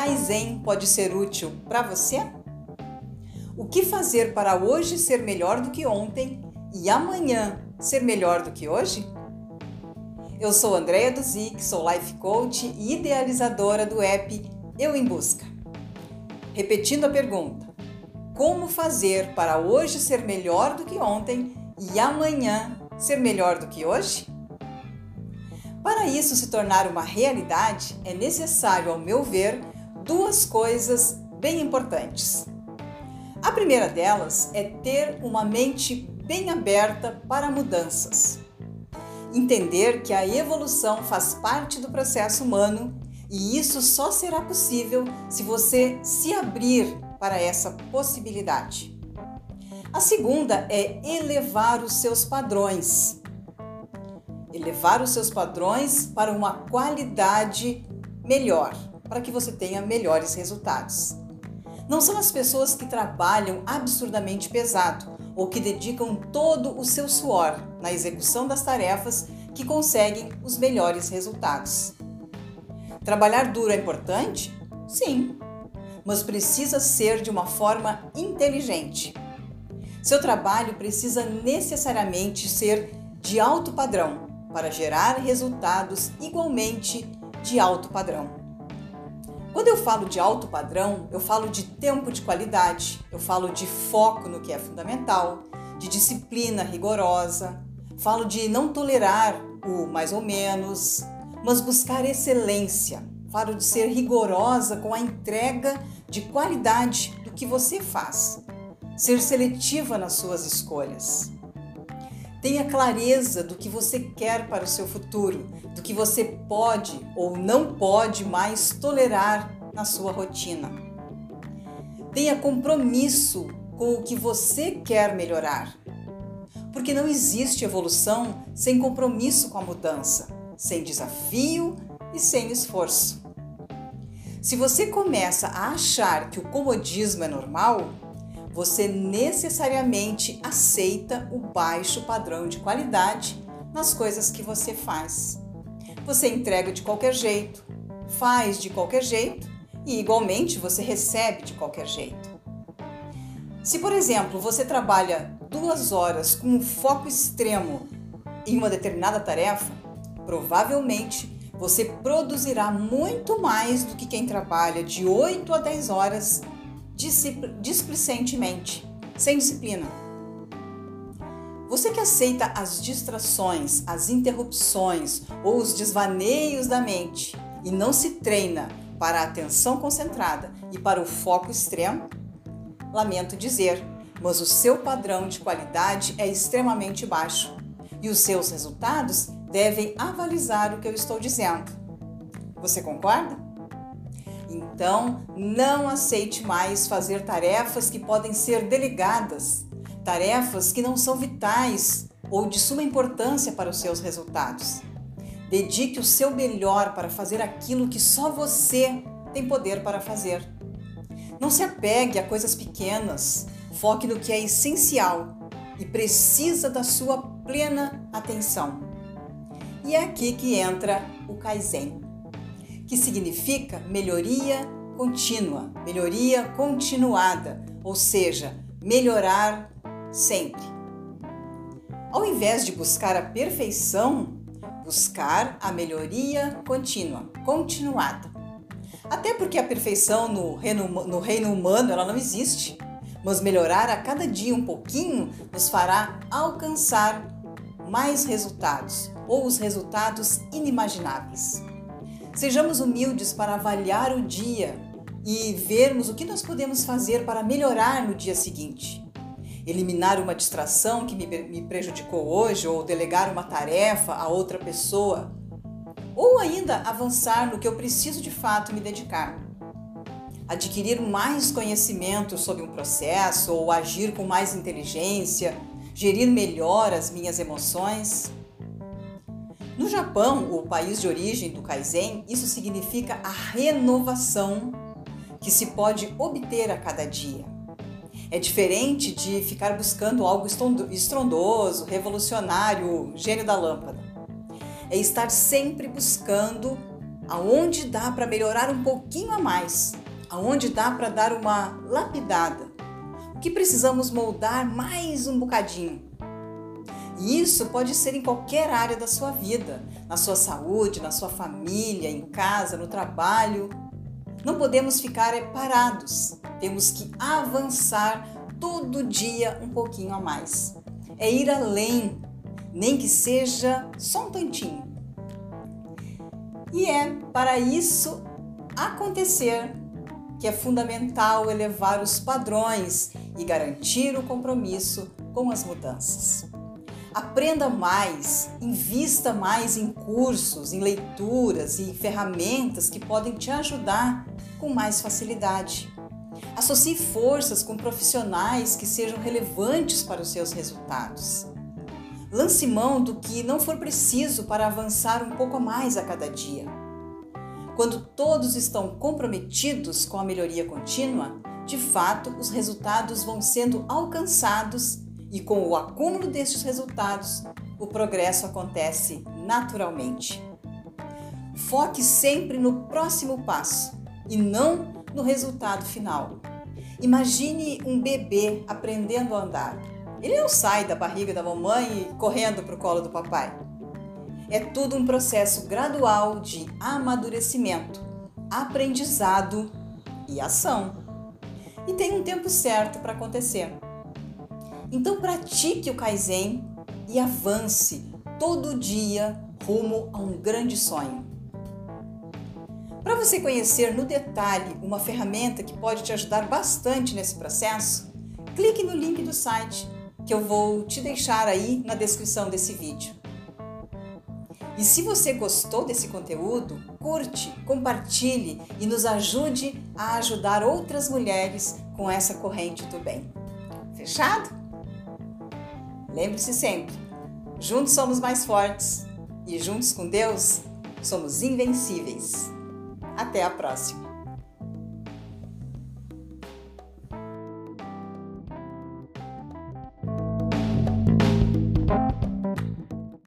Kaizen pode ser útil para você? O que fazer para hoje ser melhor do que ontem e amanhã ser melhor do que hoje? Eu sou Andréia Duzic, sou life coach e idealizadora do app Eu em Busca. Repetindo a pergunta: como fazer para hoje ser melhor do que ontem e amanhã ser melhor do que hoje? Para isso se tornar uma realidade, é necessário, ao meu ver, duas coisas bem importantes. A primeira delas é ter uma mente bem aberta para mudanças. Entender que a evolução faz parte do processo humano e isso só será possível se você se abrir para essa possibilidade. A segunda é elevar os seus padrões. Elevar os seus padrões para uma qualidade melhor, para que você tenha melhores resultados. Não são as pessoas que trabalham absurdamente pesado ou que dedicam todo o seu suor na execução das tarefas que conseguem os melhores resultados. Trabalhar duro é importante? Sim, mas precisa ser de uma forma inteligente. Seu trabalho precisa necessariamente ser de alto padrão para gerar resultados igualmente de alto padrão. Quando eu falo de alto padrão, eu falo de tempo de qualidade, eu falo de foco no que é fundamental, de disciplina rigorosa, falo de não tolerar o mais ou menos, mas buscar excelência. Falo de ser rigorosa com a entrega de qualidade do que você faz. Ser seletiva nas suas escolhas. Tenha clareza do que você quer para o seu futuro, do que você pode ou não pode mais tolerar na sua rotina. Tenha compromisso com o que você quer melhorar. Porque não existe evolução sem compromisso com a mudança, sem desafio e sem esforço. Se você começa a achar que o comodismo é normal, você necessariamente aceita o baixo padrão de qualidade nas coisas que você faz. Você entrega de qualquer jeito, faz de qualquer jeito e, igualmente, você recebe de qualquer jeito. Se, por exemplo, você trabalha duas horas com um foco extremo em uma determinada tarefa, provavelmente você produzirá muito mais do que quem trabalha de 8 a 10 horas displicentemente, sem disciplina. Você que aceita as distrações, as interrupções ou os desvaneios da mente e não se treina para a atenção concentrada e para o foco extremo, lamento dizer, mas o seu padrão de qualidade é extremamente baixo e os seus resultados devem avalizar o que eu estou dizendo. Você concorda? Então, não aceite mais fazer tarefas que podem ser delegadas, tarefas que não são vitais ou de suma importância para os seus resultados. Dedique o seu melhor para fazer aquilo que só você tem poder para fazer. Não se apegue a coisas pequenas, foque no que é essencial e precisa da sua plena atenção. E é aqui que entra o Kaizen que significa melhoria contínua, melhoria continuada, ou seja, melhorar sempre. Ao invés de buscar a perfeição, buscar a melhoria contínua, continuada. Até porque a perfeição no reino, no reino humano ela não existe, mas melhorar a cada dia um pouquinho nos fará alcançar mais resultados ou os resultados inimagináveis. Sejamos humildes para avaliar o dia e vermos o que nós podemos fazer para melhorar no dia seguinte. Eliminar uma distração que me prejudicou hoje ou delegar uma tarefa a outra pessoa. Ou ainda avançar no que eu preciso de fato me dedicar. Adquirir mais conhecimento sobre um processo ou agir com mais inteligência, gerir melhor as minhas emoções. No Japão, o país de origem do Kaizen, isso significa a renovação que se pode obter a cada dia. É diferente de ficar buscando algo estrondoso, revolucionário, gênio da lâmpada. É estar sempre buscando aonde dá para melhorar um pouquinho a mais, aonde dá para dar uma lapidada, o que precisamos moldar mais um bocadinho. E isso pode ser em qualquer área da sua vida, na sua saúde, na sua família, em casa, no trabalho. Não podemos ficar parados, temos que avançar todo dia um pouquinho a mais. É ir além, nem que seja só um tantinho. E é para isso acontecer que é fundamental elevar os padrões e garantir o compromisso com as mudanças. Aprenda mais, invista mais em cursos, em leituras e ferramentas que podem te ajudar com mais facilidade. Associe forças com profissionais que sejam relevantes para os seus resultados. Lance mão do que não for preciso para avançar um pouco a mais a cada dia. Quando todos estão comprometidos com a melhoria contínua, de fato os resultados vão sendo alcançados e com o acúmulo destes resultados, o progresso acontece naturalmente. Foque sempre no próximo passo e não no resultado final. Imagine um bebê aprendendo a andar. Ele não sai da barriga da mamãe e correndo para o colo do papai. É tudo um processo gradual de amadurecimento, aprendizado e ação. E tem um tempo certo para acontecer. Então pratique o Kaizen e avance todo dia rumo a um grande sonho. Para você conhecer no detalhe uma ferramenta que pode te ajudar bastante nesse processo, clique no link do site que eu vou te deixar aí na descrição desse vídeo. E se você gostou desse conteúdo, curte, compartilhe e nos ajude a ajudar outras mulheres com essa corrente do bem. Fechado? Lembre-se sempre: juntos somos mais fortes e juntos com Deus somos invencíveis. Até a próxima!